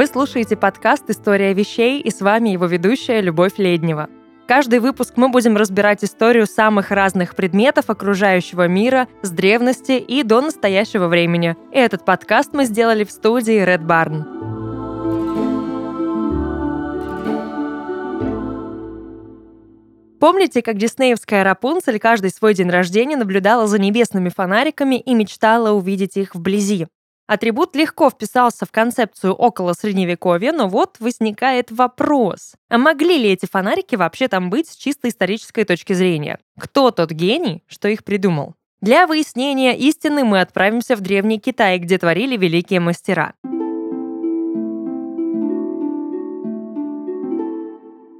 Вы слушаете подкаст «История вещей» и с вами его ведущая Любовь Леднева. Каждый выпуск мы будем разбирать историю самых разных предметов окружающего мира с древности и до настоящего времени. И этот подкаст мы сделали в студии Red Barn. Помните, как диснеевская Рапунцель каждый свой день рождения наблюдала за небесными фонариками и мечтала увидеть их вблизи? Атрибут легко вписался в концепцию около средневековья, но вот возникает вопрос. А могли ли эти фонарики вообще там быть с чисто исторической точки зрения? Кто тот гений, что их придумал? Для выяснения истины мы отправимся в Древний Китай, где творили великие мастера.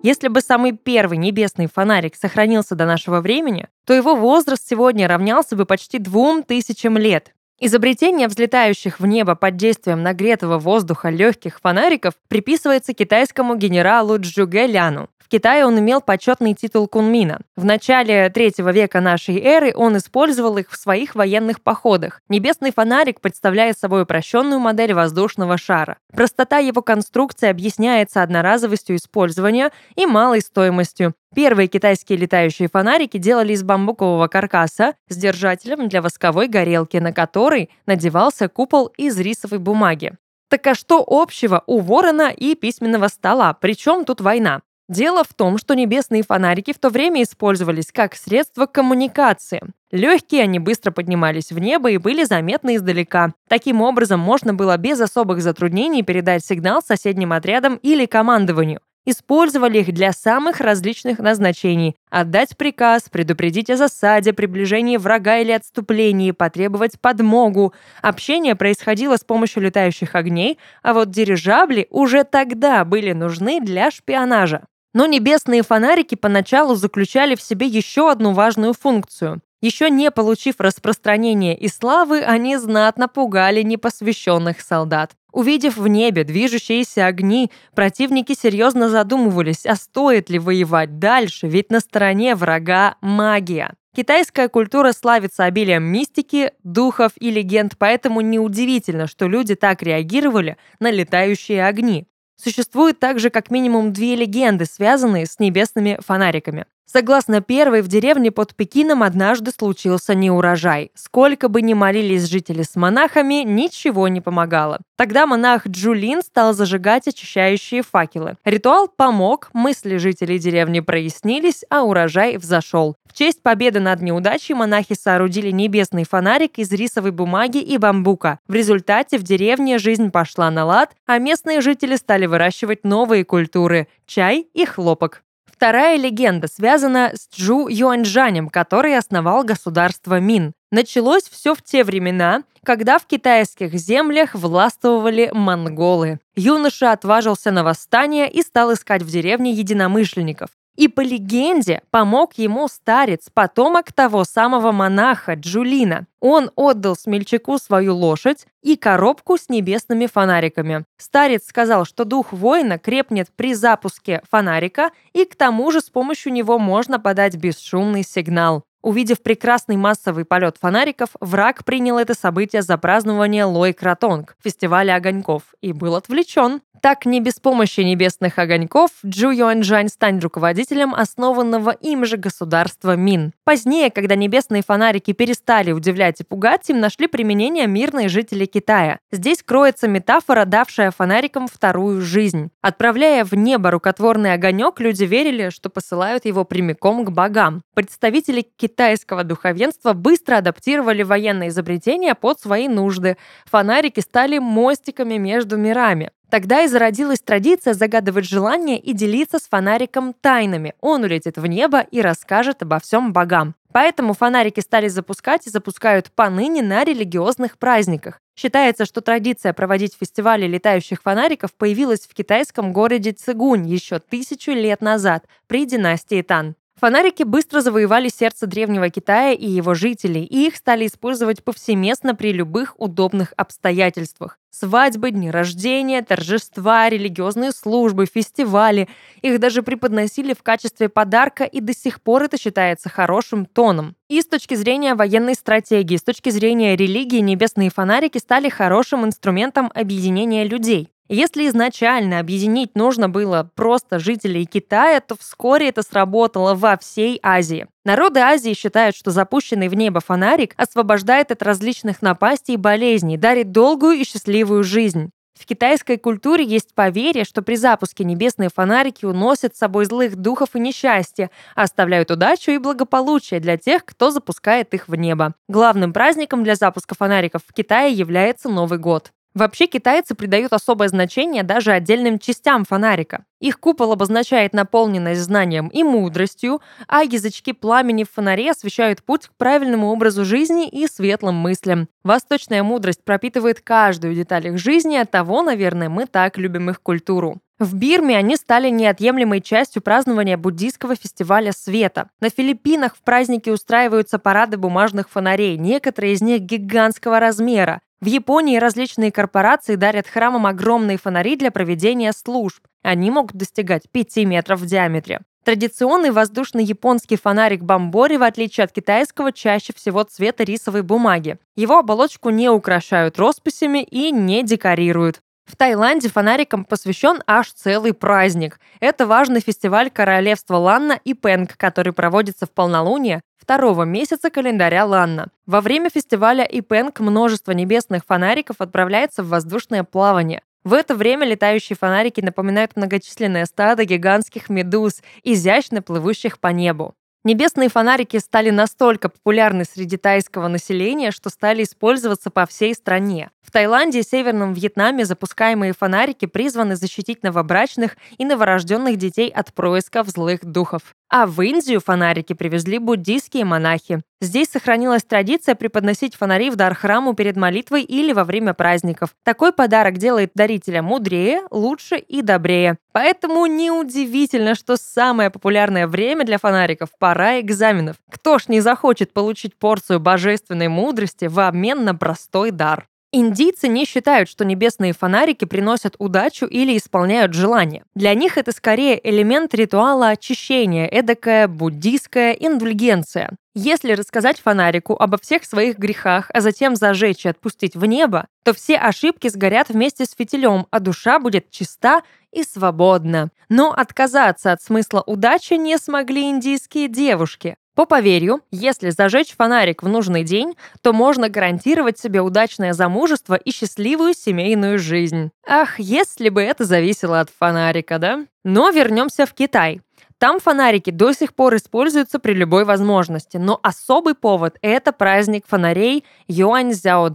Если бы самый первый небесный фонарик сохранился до нашего времени, то его возраст сегодня равнялся бы почти двум тысячам лет. Изобретение взлетающих в небо под действием нагретого воздуха легких фонариков приписывается китайскому генералу Джуге Ляну. В Китае он имел почетный титул кунмина. В начале третьего века нашей эры он использовал их в своих военных походах. Небесный фонарик представляет собой упрощенную модель воздушного шара. Простота его конструкции объясняется одноразовостью использования и малой стоимостью. Первые китайские летающие фонарики делали из бамбукового каркаса с держателем для восковой горелки, на который надевался купол из рисовой бумаги. Так а что общего у ворона и письменного стола? Причем тут война? Дело в том, что небесные фонарики в то время использовались как средство коммуникации. Легкие они быстро поднимались в небо и были заметны издалека. Таким образом, можно было без особых затруднений передать сигнал соседним отрядам или командованию. Использовали их для самых различных назначений. Отдать приказ, предупредить о засаде, приближении врага или отступлении, потребовать подмогу. Общение происходило с помощью летающих огней, а вот дирижабли уже тогда были нужны для шпионажа. Но небесные фонарики поначалу заключали в себе еще одну важную функцию. Еще не получив распространения и славы, они знатно пугали непосвященных солдат. Увидев в небе движущиеся огни, противники серьезно задумывались, а стоит ли воевать дальше, ведь на стороне врага магия. Китайская культура славится обилием мистики, духов и легенд, поэтому неудивительно, что люди так реагировали на летающие огни. Существует также как минимум две легенды, связанные с небесными фонариками. Согласно первой, в деревне под Пекином однажды случился неурожай. Сколько бы ни молились жители с монахами, ничего не помогало. Тогда монах Джулин стал зажигать очищающие факелы. Ритуал помог, мысли жителей деревни прояснились, а урожай взошел. В честь победы над неудачей монахи соорудили небесный фонарик из рисовой бумаги и бамбука. В результате в деревне жизнь пошла на лад, а местные жители стали выращивать новые культуры – чай и хлопок. Вторая легенда связана с Чжу Юаньжанем, который основал государство Мин. Началось все в те времена, когда в китайских землях властвовали монголы. Юноша отважился на восстание и стал искать в деревне единомышленников. И по легенде помог ему старец, потомок того самого монаха Джулина. Он отдал смельчаку свою лошадь и коробку с небесными фонариками. Старец сказал, что дух воина крепнет при запуске фонарика, и к тому же с помощью него можно подать бесшумный сигнал. Увидев прекрасный массовый полет фонариков, враг принял это событие за празднование Лой Кратонг, фестиваля огоньков, и был отвлечен. Так, не без помощи небесных огоньков, Джу Юаньжань станет руководителем основанного им же государства Мин. Позднее, когда небесные фонарики перестали удивлять и пугать, им нашли применение мирные жители Китая. Здесь кроется метафора, давшая фонарикам вторую жизнь. Отправляя в небо рукотворный огонек, люди верили, что посылают его прямиком к богам. Представители китайского духовенства быстро адаптировали военные изобретения под свои нужды. Фонарики стали мостиками между мирами. Тогда и зародилась традиция загадывать желания и делиться с фонариком тайнами. Он улетит в небо и расскажет обо всем богам. Поэтому фонарики стали запускать и запускают поныне на религиозных праздниках. Считается, что традиция проводить фестивали летающих фонариков появилась в китайском городе Цигунь еще тысячу лет назад при династии Тан. Фонарики быстро завоевали сердце древнего Китая и его жителей, и их стали использовать повсеместно при любых удобных обстоятельствах. Свадьбы, дни рождения, торжества, религиозные службы, фестивали. Их даже преподносили в качестве подарка, и до сих пор это считается хорошим тоном. И с точки зрения военной стратегии, с точки зрения религии, небесные фонарики стали хорошим инструментом объединения людей. Если изначально объединить нужно было просто жителей Китая, то вскоре это сработало во всей Азии. Народы Азии считают, что запущенный в небо фонарик освобождает от различных напастей и болезней, дарит долгую и счастливую жизнь. В китайской культуре есть поверье, что при запуске небесные фонарики уносят с собой злых духов и несчастье, а оставляют удачу и благополучие для тех, кто запускает их в небо. Главным праздником для запуска фонариков в Китае является Новый год. Вообще китайцы придают особое значение даже отдельным частям фонарика. Их купол обозначает наполненность знанием и мудростью, а язычки пламени в фонаре освещают путь к правильному образу жизни и светлым мыслям. Восточная мудрость пропитывает каждую деталь их жизни, от того, наверное, мы так любим их культуру. В Бирме они стали неотъемлемой частью празднования буддийского фестиваля света. На Филиппинах в праздники устраиваются парады бумажных фонарей, некоторые из них гигантского размера. В Японии различные корпорации дарят храмам огромные фонари для проведения служб. Они могут достигать 5 метров в диаметре. Традиционный воздушный японский фонарик Бамбори, в отличие от китайского, чаще всего цвета рисовой бумаги. Его оболочку не украшают росписями и не декорируют. В Таиланде фонарикам посвящен аж целый праздник. Это важный фестиваль королевства Ланна и Пенг, который проводится в полнолуние второго месяца календаря Ланна. Во время фестиваля Ипенг множество небесных фонариков отправляется в воздушное плавание. В это время летающие фонарики напоминают многочисленные стадо гигантских медуз, изящно плывущих по небу. Небесные фонарики стали настолько популярны среди тайского населения, что стали использоваться по всей стране. В Таиланде и Северном Вьетнаме запускаемые фонарики призваны защитить новобрачных и новорожденных детей от происков злых духов. А в Индию фонарики привезли буддийские монахи. Здесь сохранилась традиция преподносить фонари в дар храму перед молитвой или во время праздников. Такой подарок делает дарителя мудрее, лучше и добрее. Поэтому неудивительно, что самое популярное время для фонариков – пора экзаменов. Кто ж не захочет получить порцию божественной мудрости в обмен на простой дар? Индийцы не считают, что небесные фонарики приносят удачу или исполняют желания. Для них это скорее элемент ритуала очищения, эдакая буддийская индульгенция. Если рассказать фонарику обо всех своих грехах, а затем зажечь и отпустить в небо, то все ошибки сгорят вместе с фитилем, а душа будет чиста и свободна. Но отказаться от смысла удачи не смогли индийские девушки. По поверью, если зажечь фонарик в нужный день, то можно гарантировать себе удачное замужество и счастливую семейную жизнь. Ах, если бы это зависело от фонарика, да? Но вернемся в Китай. Там фонарики до сих пор используются при любой возможности, но особый повод – это праздник фонарей Юань Цзяо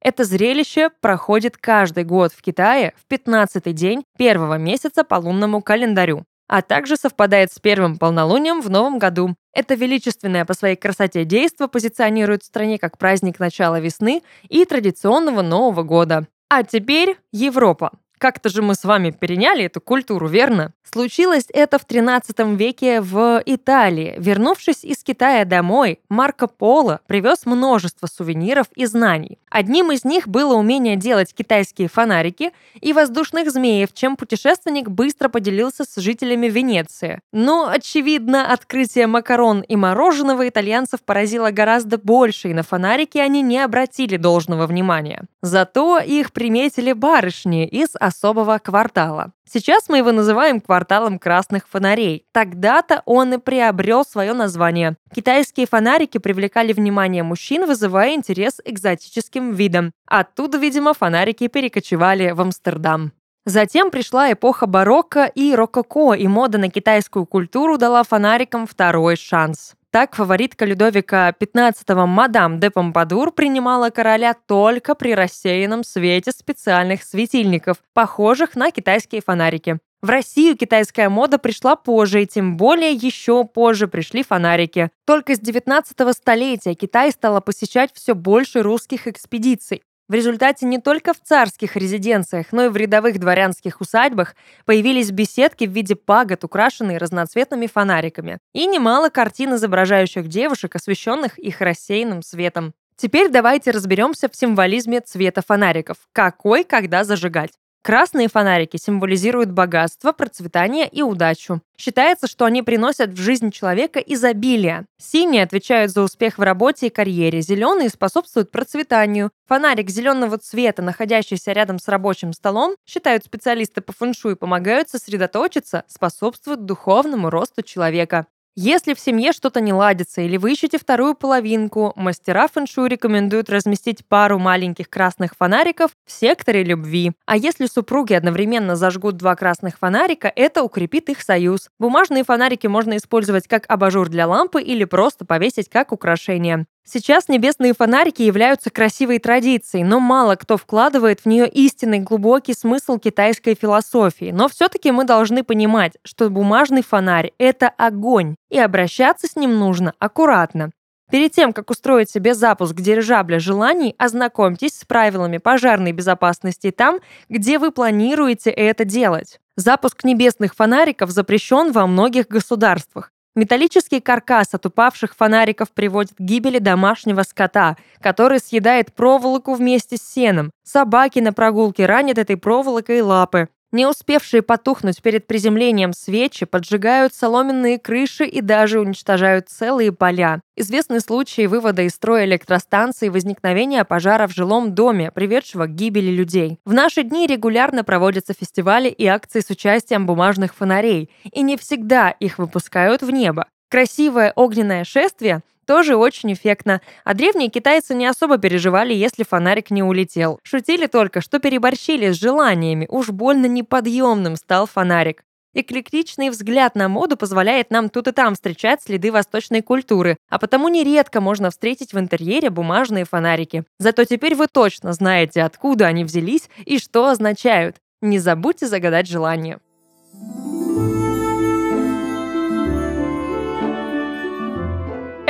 Это зрелище проходит каждый год в Китае в 15-й день первого месяца по лунному календарю а также совпадает с первым полнолунием в новом году. Это величественное по своей красоте действо позиционирует в стране как праздник начала весны и традиционного Нового года. А теперь Европа. Как-то же мы с вами переняли эту культуру, верно? Случилось это в 13 веке в Италии. Вернувшись из Китая домой, Марко Поло привез множество сувениров и знаний. Одним из них было умение делать китайские фонарики и воздушных змеев, чем путешественник быстро поделился с жителями Венеции. Но, очевидно, открытие макарон и мороженого итальянцев поразило гораздо больше, и на фонарики они не обратили должного внимания. Зато их приметили барышни из особого квартала. Сейчас мы его называем кварталом красных фонарей. Тогда-то он и приобрел свое название. Китайские фонарики привлекали внимание мужчин, вызывая интерес экзотическим видам. Оттуда, видимо, фонарики перекочевали в Амстердам. Затем пришла эпоха барокко и рококо, и мода на китайскую культуру дала фонарикам второй шанс. Так фаворитка Людовика XV мадам де Помпадур принимала короля только при рассеянном свете специальных светильников, похожих на китайские фонарики. В Россию китайская мода пришла позже, и тем более еще позже пришли фонарики. Только с 19 столетия Китай стала посещать все больше русских экспедиций. В результате не только в царских резиденциях, но и в рядовых дворянских усадьбах появились беседки в виде пагод, украшенные разноцветными фонариками, и немало картин, изображающих девушек, освещенных их рассеянным светом. Теперь давайте разберемся в символизме цвета фонариков. Какой, когда зажигать. Красные фонарики символизируют богатство, процветание и удачу. Считается, что они приносят в жизнь человека изобилие. Синие отвечают за успех в работе и карьере, зеленые способствуют процветанию. Фонарик зеленого цвета, находящийся рядом с рабочим столом, считают специалисты по фэншуй, помогают сосредоточиться, способствуют духовному росту человека. Если в семье что-то не ладится или вы ищете вторую половинку, мастера фэншуй рекомендуют разместить пару маленьких красных фонариков в секторе любви. А если супруги одновременно зажгут два красных фонарика, это укрепит их союз. Бумажные фонарики можно использовать как абажур для лампы или просто повесить как украшение. Сейчас небесные фонарики являются красивой традицией, но мало кто вкладывает в нее истинный глубокий смысл китайской философии. Но все-таки мы должны понимать, что бумажный фонарь – это огонь, и обращаться с ним нужно аккуратно. Перед тем, как устроить себе запуск дирижабля желаний, ознакомьтесь с правилами пожарной безопасности там, где вы планируете это делать. Запуск небесных фонариков запрещен во многих государствах. Металлический каркас от упавших фонариков приводит к гибели домашнего скота, который съедает проволоку вместе с сеном. Собаки на прогулке ранят этой проволокой лапы. Не успевшие потухнуть перед приземлением свечи поджигают соломенные крыши и даже уничтожают целые поля. Известны случаи вывода из строя электростанции и возникновения пожара в жилом доме, приведшего к гибели людей. В наши дни регулярно проводятся фестивали и акции с участием бумажных фонарей, и не всегда их выпускают в небо. Красивое огненное шествие тоже очень эффектно. А древние китайцы не особо переживали, если фонарик не улетел. Шутили только, что переборщили с желаниями, уж больно неподъемным стал фонарик. Эклектичный взгляд на моду позволяет нам тут и там встречать следы восточной культуры, а потому нередко можно встретить в интерьере бумажные фонарики. Зато теперь вы точно знаете, откуда они взялись и что означают. Не забудьте загадать желание.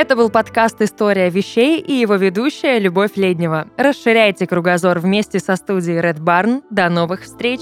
Это был подкаст «История вещей» и его ведущая Любовь Леднева. Расширяйте кругозор вместе со студией Red Barn. До новых встреч!